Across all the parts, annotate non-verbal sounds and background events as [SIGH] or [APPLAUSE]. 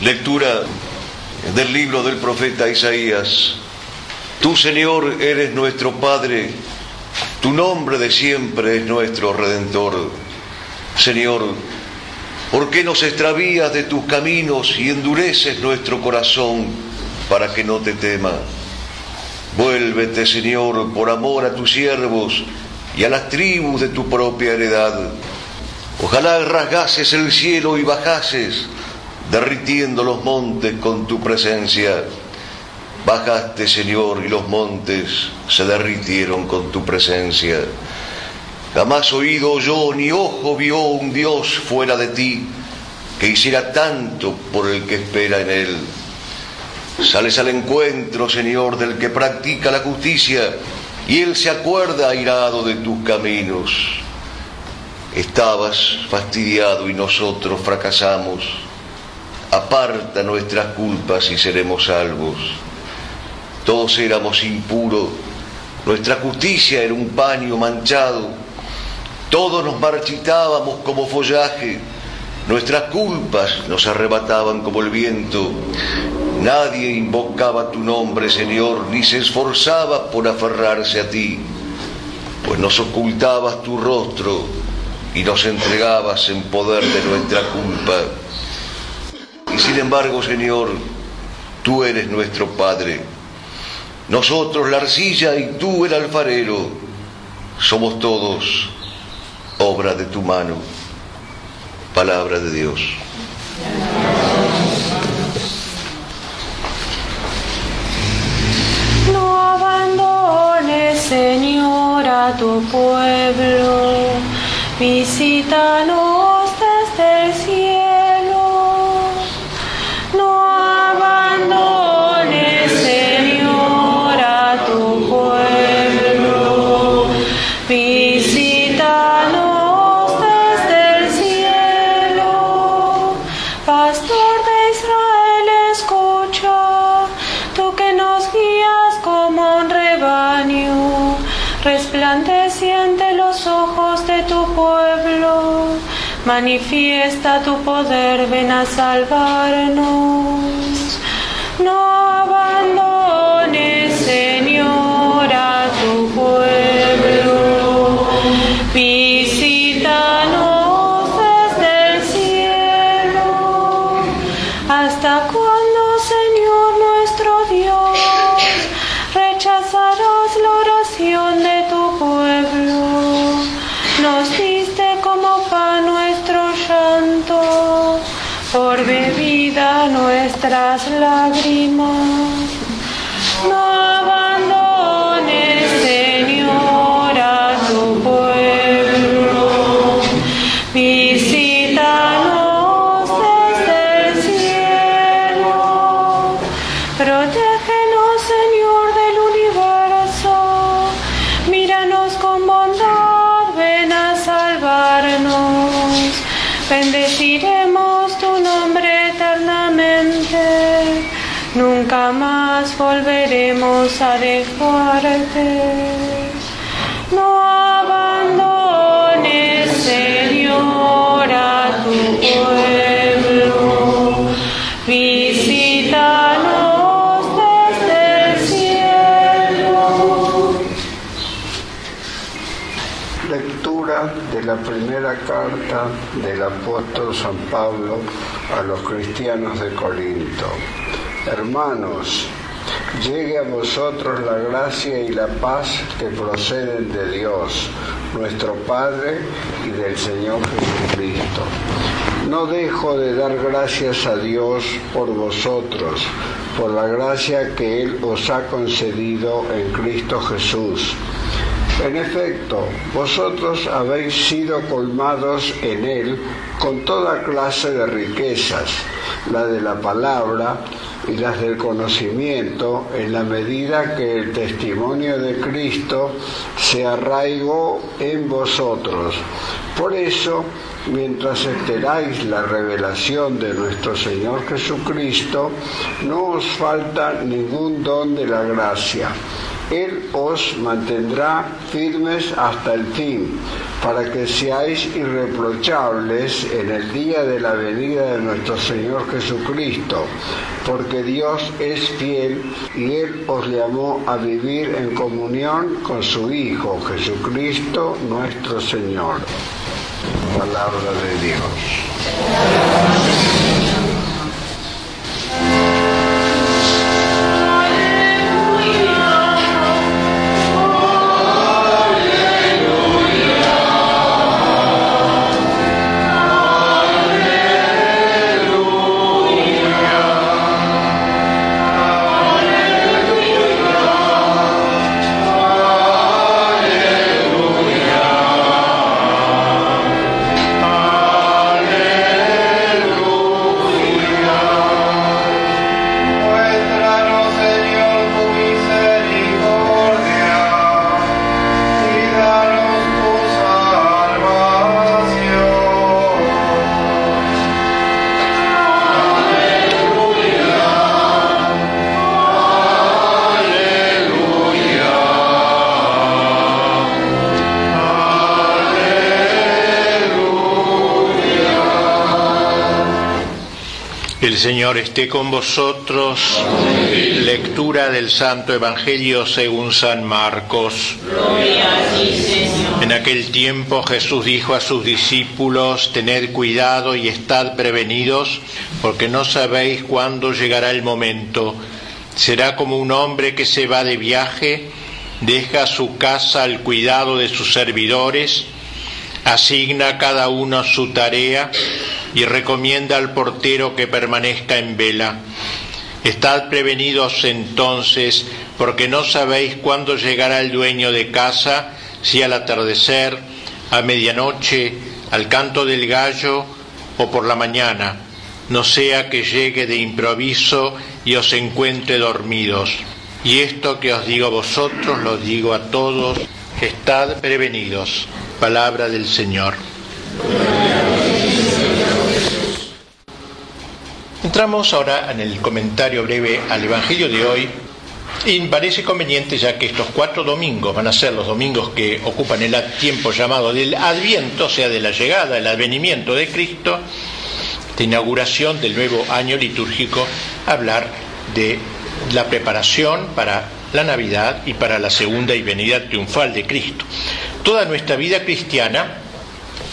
Lectura del libro del profeta Isaías. Tú, Señor, eres nuestro Padre, tu nombre de siempre es nuestro Redentor. Señor, ¿por qué nos extravías de tus caminos y endureces nuestro corazón para que no te tema? Vuélvete, Señor, por amor a tus siervos y a las tribus de tu propia heredad. Ojalá rasgases el cielo y bajases derritiendo los montes con tu presencia. Bajaste, Señor, y los montes se derritieron con tu presencia. Jamás oído yo ni ojo vio un Dios fuera de ti que hiciera tanto por el que espera en él. Sales al encuentro, Señor, del que practica la justicia, y él se acuerda airado de tus caminos. Estabas fastidiado y nosotros fracasamos aparta nuestras culpas y seremos salvos. Todos éramos impuros, nuestra justicia era un paño manchado, todos nos marchitábamos como follaje, nuestras culpas nos arrebataban como el viento. Nadie invocaba tu nombre, Señor, ni se esforzaba por aferrarse a ti, pues nos ocultabas tu rostro y nos entregabas en poder de nuestra culpa. Y sin embargo, Señor, tú eres nuestro Padre. Nosotros la arcilla y tú el alfarero. Somos todos obra de tu mano. Palabra de Dios. No abandones, Señor, a tu pueblo. Visítanos Manifiesta tu poder, ven a salvarnos. Visítanos De la primera carta del apóstol San Pablo a los cristianos de Corinto. Hermanos, llegue a vosotros la gracia y la paz que proceden de Dios, nuestro Padre y del Señor Jesucristo. No dejo de dar gracias a Dios por vosotros, por la gracia que Él os ha concedido en Cristo Jesús. En efecto, vosotros habéis sido colmados en Él con toda clase de riquezas, la de la palabra y las del conocimiento, en la medida que el testimonio de Cristo se arraigó en vosotros. Por eso, mientras esperáis la revelación de nuestro Señor Jesucristo, no os falta ningún don de la gracia Él os mantendrá firmes hasta el fin, para que seáis irreprochables en el día de la venida de nuestro Señor Jesucristo, porque Dios es fiel y Él os llamó a vivir en comunión con su Hijo, Jesucristo nuestro Señor. Palabra de Dios. Señor esté con vosotros. Lectura del Santo Evangelio según San Marcos. En aquel tiempo Jesús dijo a sus discípulos, tened cuidado y estad prevenidos, porque no sabéis cuándo llegará el momento. Será como un hombre que se va de viaje, deja su casa al cuidado de sus servidores, asigna cada uno su tarea y recomienda al portero que permanezca en vela. Estad prevenidos entonces, porque no sabéis cuándo llegará el dueño de casa, si al atardecer, a medianoche, al canto del gallo o por la mañana, no sea que llegue de improviso y os encuentre dormidos. Y esto que os digo a vosotros, lo digo a todos, estad prevenidos. Palabra del Señor. Entramos ahora en el comentario breve al Evangelio de hoy y parece conveniente ya que estos cuatro domingos van a ser los domingos que ocupan el tiempo llamado del Adviento, o sea, de la llegada, el advenimiento de Cristo, de inauguración del nuevo año litúrgico, hablar de la preparación para la Navidad y para la segunda y venida triunfal de Cristo. Toda nuestra vida cristiana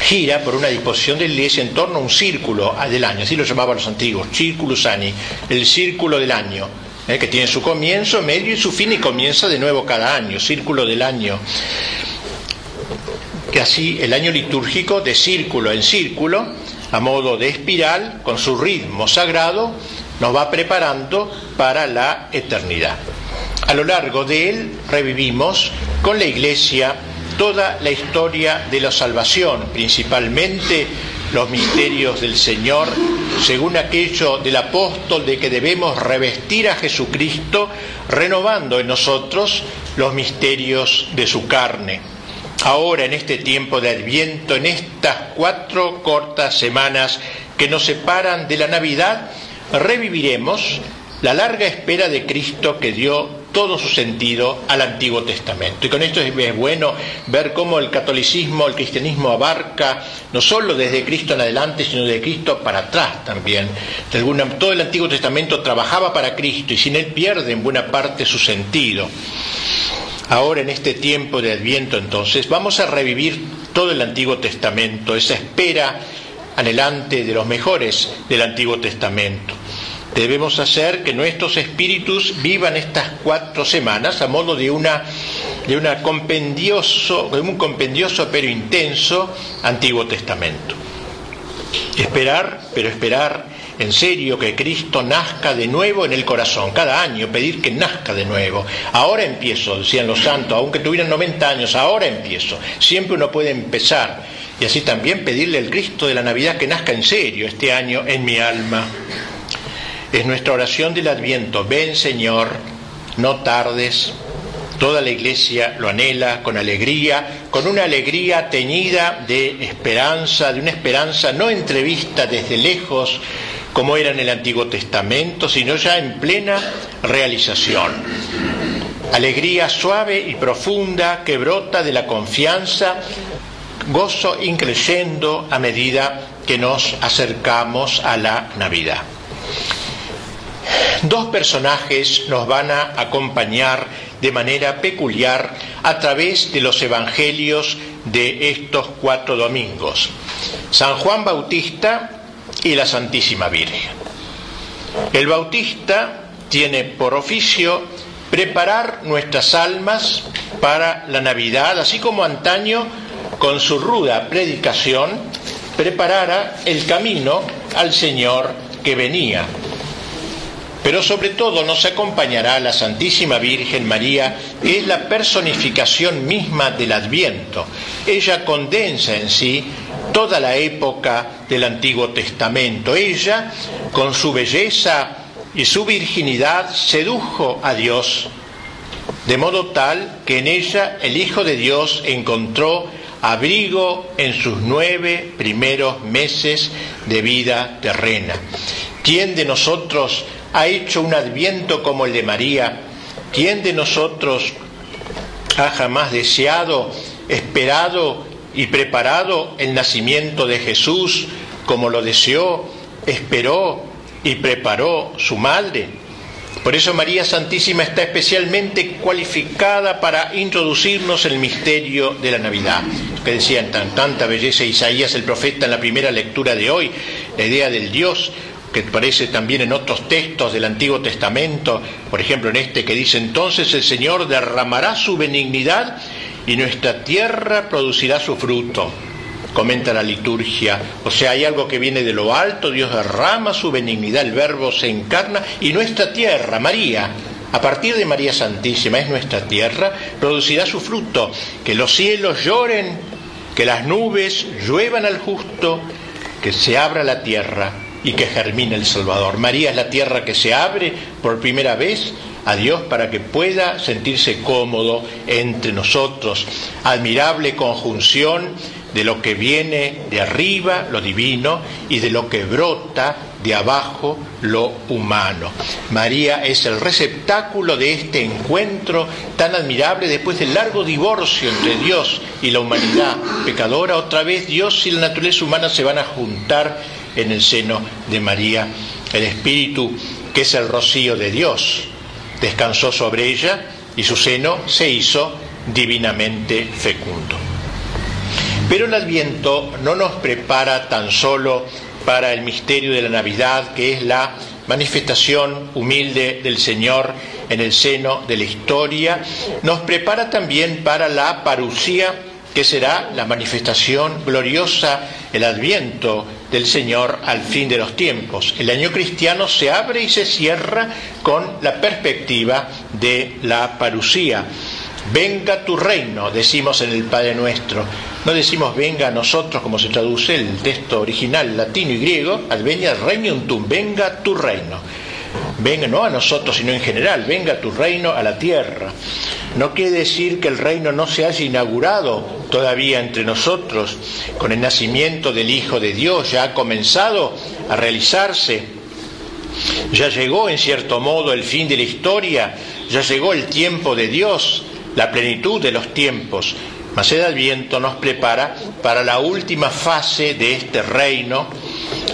gira por una disposición de la iglesia en torno a un círculo del año, así lo llamaban los antiguos, circulus ani, el círculo del año, eh, que tiene su comienzo, medio y su fin y comienza de nuevo cada año, círculo del año. Que así el año litúrgico de círculo en círculo, a modo de espiral, con su ritmo sagrado, nos va preparando para la eternidad. A lo largo de él revivimos con la iglesia toda la historia de la salvación, principalmente los misterios del Señor, según aquello del apóstol de que debemos revestir a Jesucristo, renovando en nosotros los misterios de su carne. Ahora, en este tiempo de Adviento, en estas cuatro cortas semanas que nos separan de la Navidad, reviviremos la larga espera de Cristo que dio todo su sentido al Antiguo Testamento. Y con esto es bueno ver cómo el catolicismo, el cristianismo abarca no solo desde Cristo en adelante, sino de Cristo para atrás también. Todo el Antiguo Testamento trabajaba para Cristo y sin él pierde en buena parte su sentido. Ahora en este tiempo de Adviento entonces vamos a revivir todo el Antiguo Testamento, esa espera anhelante de los mejores del Antiguo Testamento. Debemos hacer que nuestros espíritus vivan estas cuatro semanas a modo de compendioso, un compendioso pero intenso Antiguo Testamento. Esperar, pero esperar en serio que Cristo nazca de nuevo en el corazón, cada año pedir que nazca de nuevo. Ahora empiezo, decían los santos, aunque tuvieran 90 años, ahora empiezo. Siempre uno puede empezar y así también pedirle al Cristo de la Navidad que nazca en serio este año en mi alma. Es nuestra oración del Adviento. Ven Señor, no tardes. Toda la iglesia lo anhela con alegría, con una alegría teñida de esperanza, de una esperanza no entrevista desde lejos como era en el Antiguo Testamento, sino ya en plena realización. alegría suave y profunda que brota de la confianza, gozo increyendo a medida que nos acercamos a la Navidad. Dos personajes nos van a acompañar de manera peculiar a través de los evangelios de estos cuatro domingos. San Juan Bautista y la Santísima Virgen. El Bautista tiene por oficio preparar nuestras almas para la Navidad, así como antaño con su ruda predicación preparara el camino al Señor que venía. Pero sobre todo nos acompañará la Santísima Virgen María, que es la personificación misma del Adviento. Ella condensa en sí toda la época del Antiguo Testamento. Ella, con su belleza y su virginidad, sedujo a Dios, de modo tal que en ella el Hijo de Dios encontró abrigo en sus nueve primeros meses de vida terrena. ¿Quién de nosotros ha hecho un adviento como el de María? ¿Quién de nosotros ha jamás deseado, esperado y preparado el nacimiento de Jesús como lo deseó, esperó y preparó su madre? Por eso María Santísima está especialmente cualificada para introducirnos el misterio de la Navidad. Que decían tan, tanta belleza Isaías el profeta en la primera lectura de hoy, la idea del Dios que aparece también en otros textos del Antiguo Testamento, por ejemplo en este que dice entonces el Señor derramará su benignidad y nuestra tierra producirá su fruto comenta la liturgia. O sea, hay algo que viene de lo alto, Dios derrama su benignidad, el verbo se encarna y nuestra tierra, María, a partir de María Santísima, es nuestra tierra, producirá su fruto, que los cielos lloren, que las nubes lluevan al justo, que se abra la tierra y que germine el Salvador. María es la tierra que se abre por primera vez a Dios para que pueda sentirse cómodo entre nosotros. Admirable conjunción de lo que viene de arriba, lo divino, y de lo que brota de abajo, lo humano. María es el receptáculo de este encuentro tan admirable después del largo divorcio entre Dios y la humanidad pecadora. Otra vez Dios y la naturaleza humana se van a juntar en el seno de María. El Espíritu, que es el rocío de Dios, descansó sobre ella y su seno se hizo divinamente fecundo. Pero el Adviento no nos prepara tan solo para el misterio de la Navidad, que es la manifestación humilde del Señor en el seno de la historia, nos prepara también para la parucía, que será la manifestación gloriosa, el adviento del Señor al fin de los tiempos. El año cristiano se abre y se cierra con la perspectiva de la parucía. Venga tu reino, decimos en el Padre Nuestro. No decimos venga a nosotros, como se traduce el texto original latino y griego, advenia regnum tum, venga tu reino. Venga no a nosotros, sino en general, venga tu reino a la tierra. No quiere decir que el reino no se haya inaugurado todavía entre nosotros con el nacimiento del Hijo de Dios, ya ha comenzado a realizarse. Ya llegó en cierto modo el fin de la historia, ya llegó el tiempo de Dios, la plenitud de los tiempos. Mas el Adviento nos prepara para la última fase de este reino,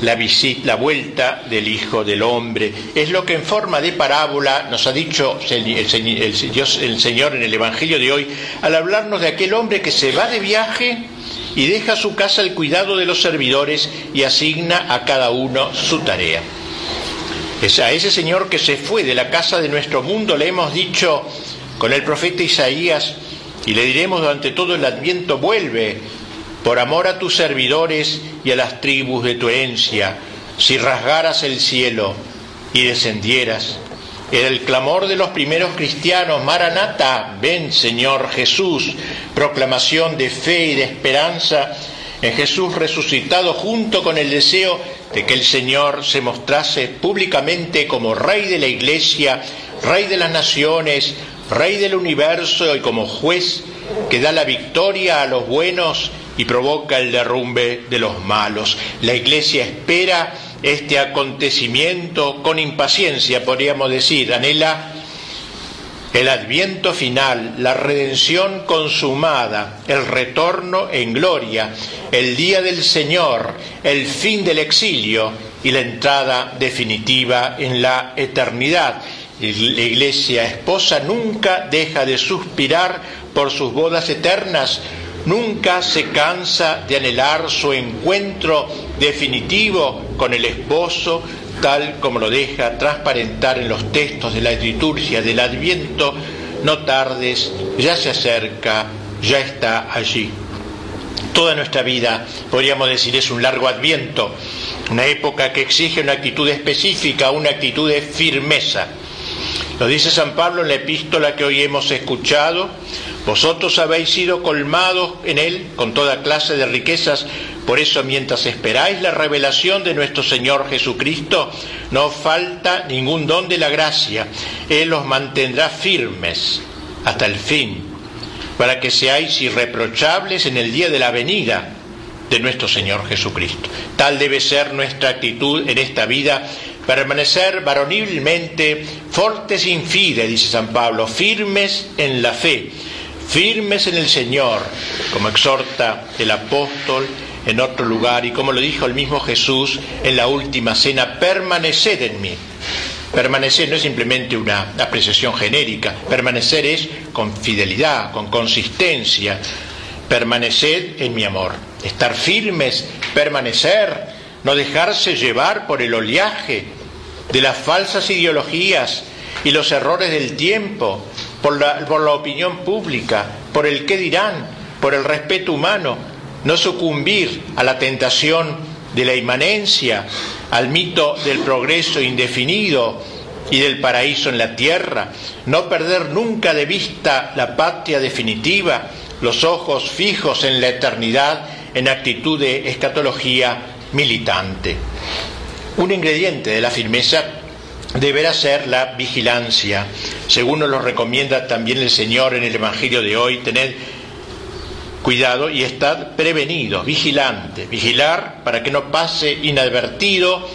la, visita, la vuelta del Hijo del Hombre. Es lo que en forma de parábola nos ha dicho el Señor en el Evangelio de hoy, al hablarnos de aquel hombre que se va de viaje y deja su casa al cuidado de los servidores y asigna a cada uno su tarea. Es a ese Señor que se fue de la casa de nuestro mundo le hemos dicho con el profeta Isaías, y le diremos durante todo el adviento, vuelve por amor a tus servidores y a las tribus de tu herencia, si rasgaras el cielo y descendieras. Era el clamor de los primeros cristianos, Maranata, ven Señor Jesús, proclamación de fe y de esperanza en Jesús resucitado junto con el deseo de que el Señor se mostrase públicamente como Rey de la Iglesia, Rey de las naciones, Rey del universo y como juez que da la victoria a los buenos y provoca el derrumbe de los malos. La Iglesia espera este acontecimiento con impaciencia, podríamos decir, anhela el adviento final, la redención consumada, el retorno en gloria, el día del Señor, el fin del exilio y la entrada definitiva en la eternidad. La iglesia esposa nunca deja de suspirar por sus bodas eternas, nunca se cansa de anhelar su encuentro definitivo con el esposo, tal como lo deja transparentar en los textos de la liturgia del Adviento, no tardes, ya se acerca, ya está allí. Toda nuestra vida, podríamos decir, es un largo adviento, una época que exige una actitud específica, una actitud de firmeza. Lo dice San Pablo en la epístola que hoy hemos escuchado, vosotros habéis sido colmados en él con toda clase de riquezas por eso, mientras esperáis la revelación de nuestro Señor Jesucristo, no falta ningún don de la gracia. Él los mantendrá firmes hasta el fin, para que seáis irreprochables en el día de la venida de nuestro Señor Jesucristo. Tal debe ser nuestra actitud en esta vida, permanecer varonilmente fortes sin fide, dice San Pablo, firmes en la fe, firmes en el Señor, como exhorta el apóstol en otro lugar y como lo dijo el mismo Jesús en la última cena, permaneced en mí. Permanecer no es simplemente una apreciación genérica, permanecer es con fidelidad, con consistencia, permanecer en mi amor, estar firmes, permanecer, no dejarse llevar por el oleaje de las falsas ideologías y los errores del tiempo, por la, opinión pública, por el qué dirán, por el respeto humano, no sucumbir a la tentación de la inmanencia, al mito del progreso indefinido y del paraíso en la tierra, no perder nunca de vista la patria definitiva, los ojos fijos en la eternidad en actitud de escatología militante. Un ingrediente de la firmeza deberá ser la vigilancia. Según nos lo recomienda también el Señor en el Evangelio de hoy, tener cuidado y estar prevenidos, vigilantes, vigilar para que no pase inadvertido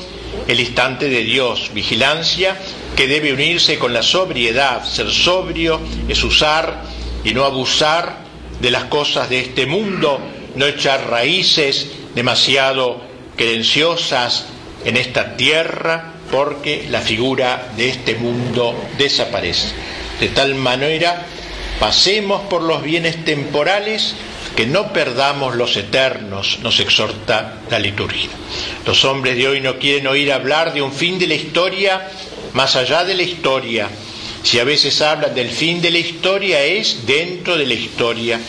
el instante de Dios, vigilancia que debe unirse con la sobriedad, ser sobrio es usar y no abusar de las cosas de este mundo, no echar raíces demasiado querenciosas en esta tierra, porque la figura de este mundo desaparece. De tal manera, pasemos por los bienes temporales que no perdamos los eternos, nos exhorta la liturgia. Los hombres de hoy no quieren oír hablar de un fin de la historia más allá de la historia. Si a veces hablan del fin de la historia es dentro de la historia.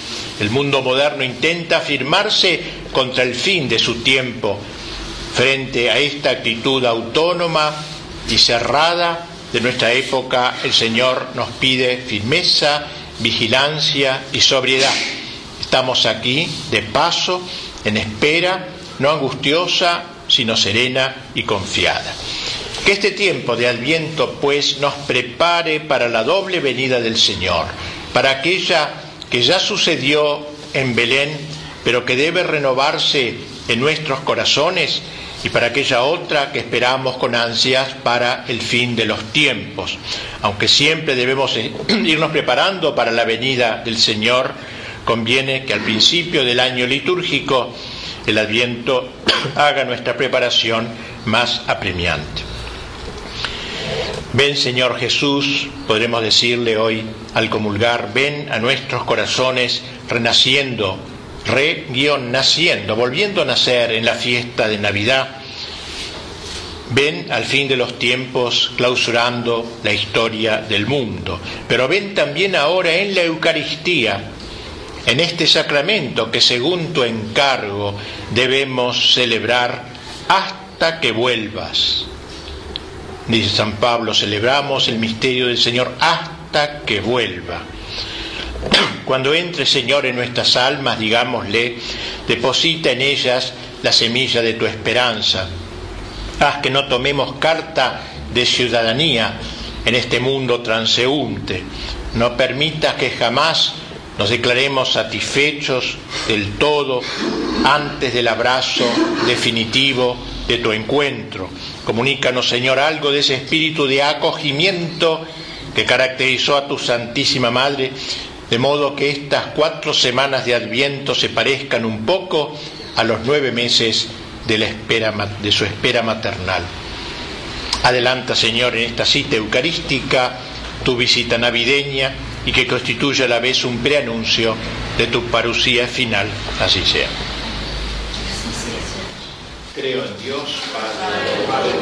El mundo moderno intenta afirmarse contra el fin de su tiempo. Frente a esta actitud autónoma y cerrada de nuestra época, el Señor nos pide firmeza, vigilancia y sobriedad. Estamos aquí de paso, en espera, no angustiosa, sino serena y confiada. Que este tiempo de Adviento, pues, nos prepare para la doble venida del Señor, para aquella que ya sucedió en Belén, pero que debe renovarse en nuestros corazones, y para aquella otra que esperamos con ansias para el fin de los tiempos. Aunque siempre debemos [CLEARS THROAT] irnos preparando para la venida del Señor, conviene que al principio del año litúrgico el adviento [CLEARS THROAT] haga nuestra preparación más apremiante. Ven Señor Jesús, podremos decirle hoy al comulgar, ven a nuestros corazones renaciendo, re-naciendo, volviendo a nacer en la fiesta de Navidad. Ven al fin de los tiempos clausurando la historia del mundo, pero ven también ahora en la Eucaristía en este sacramento que según tu encargo debemos celebrar hasta que vuelvas. Dice San Pablo, celebramos el misterio del Señor hasta que vuelva. Cuando entre Señor en nuestras almas, digámosle, deposita en ellas la semilla de tu esperanza. Haz que no tomemos carta de ciudadanía en este mundo transeúnte. No permitas que jamás nos declaremos satisfechos del todo antes del abrazo definitivo de tu encuentro. Comunícanos, Señor, algo de ese espíritu de acogimiento que caracterizó a tu Santísima Madre, de modo que estas cuatro semanas de Adviento se parezcan un poco a los nueve meses de, la espera, de su espera maternal. Adelanta, Señor, en esta cita eucarística tu visita navideña y que constituya a la vez un preanuncio de tu parucía final. Así sea. Creo en Dios, Padre, Padre